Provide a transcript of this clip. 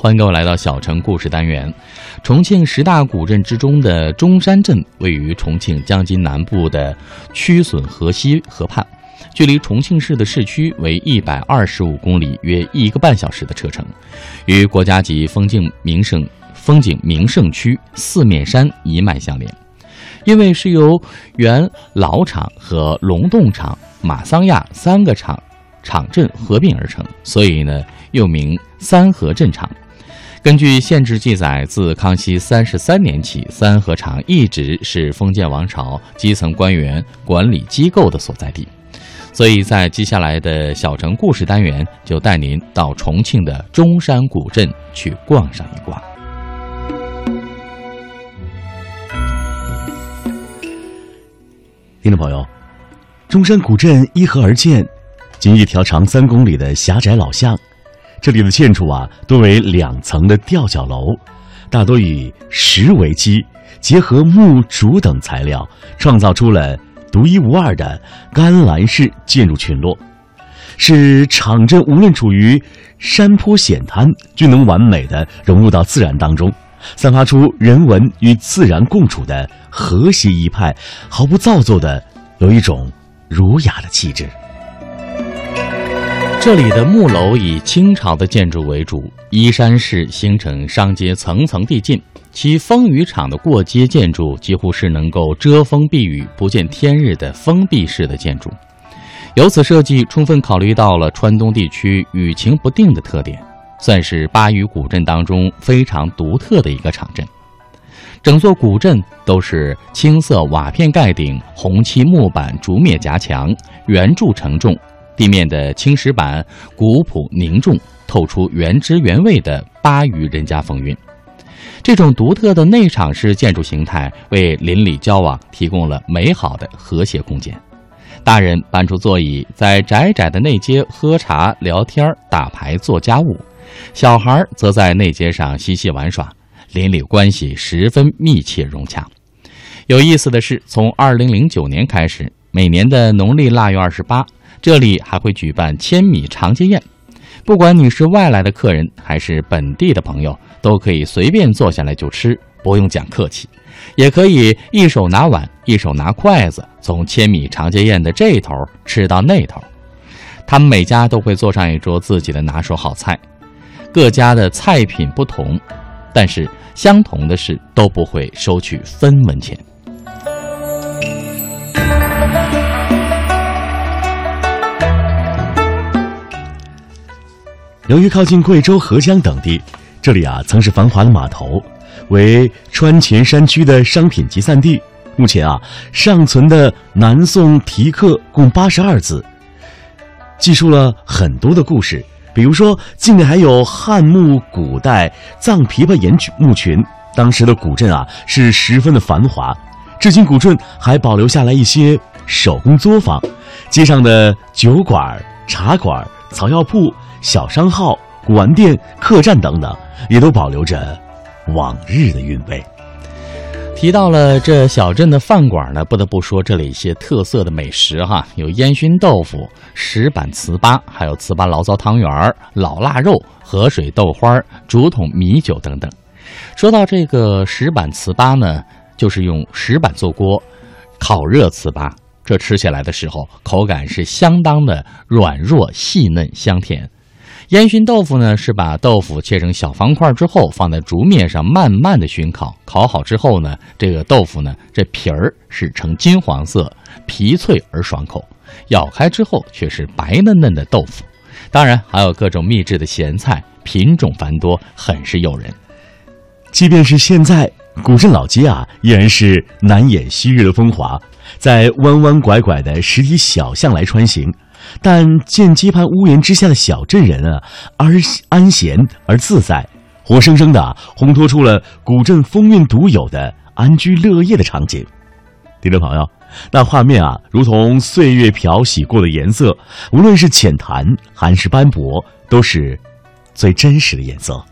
欢迎各位来到小城故事单元。重庆十大古镇之中的中山镇位于重庆江津南部的曲损河西河畔，距离重庆市的市区为一百二十五公里，约一个半小时的车程，与国家级风景名胜风景名胜区四面山一脉相连。因为是由原老厂和龙洞厂、马桑亚三个厂厂镇合并而成，所以呢又名三河镇厂。根据县志记载，自康熙三十三年起，三河场一直是封建王朝基层官员管理机构的所在地。所以在接下来的小城故事单元，就带您到重庆的中山古镇去逛上一逛。听众朋友，中山古镇依河而建，仅一条长三公里的狭窄老巷。这里的建筑啊，多为两层的吊脚楼，大多以石为基，结合木、竹等材料，创造出了独一无二的甘蓝式建筑群落，使场镇无论处于山坡险滩，均能完美的融入到自然当中，散发出人文与自然共处的和谐一派，毫不造作的有一种儒雅的气质。这里的木楼以清朝的建筑为主，依山势形成商街层层递进，其风雨场的过街建筑几乎是能够遮风避雨、不见天日的封闭式的建筑。由此设计充分考虑到了川东地区雨晴不定的特点，算是巴渝古镇当中非常独特的一个场镇。整座古镇都是青色瓦片盖顶、红漆木板竹篾夹墙，圆柱承重。地面的青石板古朴凝重，透出原汁原味的巴渝人家风韵。这种独特的内场式建筑形态，为邻里交往提供了美好的和谐空间。大人搬出座椅，在窄窄的内街喝茶、聊天、打牌、做家务；小孩则在内街上嬉戏玩耍，邻里关系十分密切融洽。有意思的是，从二零零九年开始，每年的农历腊月二十八。这里还会举办千米长街宴，不管你是外来的客人还是本地的朋友，都可以随便坐下来就吃，不用讲客气，也可以一手拿碗，一手拿筷子，从千米长街宴的这头吃到那头。他们每家都会做上一桌自己的拿手好菜，各家的菜品不同，但是相同的是都不会收取分文钱。由于靠近贵州、合江等地，这里啊曾是繁华的码头，为川黔山区的商品集散地。目前啊尚存的南宋题刻共八十二字，记述了很多的故事。比如说，境内还有汉墓、古代藏琵琶岩墓群。当时的古镇啊是十分的繁华，至今古镇还保留下来一些手工作坊，街上的酒馆、茶馆、草药铺。小商号、古玩店、客栈等等，也都保留着往日的韵味。提到了这小镇的饭馆呢，不得不说这里一些特色的美食哈，有烟熏豆腐、石板糍粑，还有糍粑醪糟汤圆、老腊肉、河水豆花、竹筒米酒等等。说到这个石板糍粑呢，就是用石板做锅烤热糍粑，这吃起来的时候口感是相当的软弱、细嫩、香甜。烟熏豆腐呢，是把豆腐切成小方块之后，放在竹面上慢慢的熏烤。烤好之后呢，这个豆腐呢，这皮儿是呈金黄色，皮脆而爽口，咬开之后却是白嫩嫩的豆腐。当然还有各种秘制的咸菜，品种繁多，很是诱人。即便是现在，古镇老街啊，依然是难掩昔日的风华，在弯弯拐拐的石梯小巷来穿行。但见街畔屋檐之下的小镇人啊，而安闲而自在，活生生的烘托出了古镇风韵独有的安居乐业的场景。听众朋友，那画面啊，如同岁月漂洗过的颜色，无论是浅淡还是斑驳，都是最真实的颜色。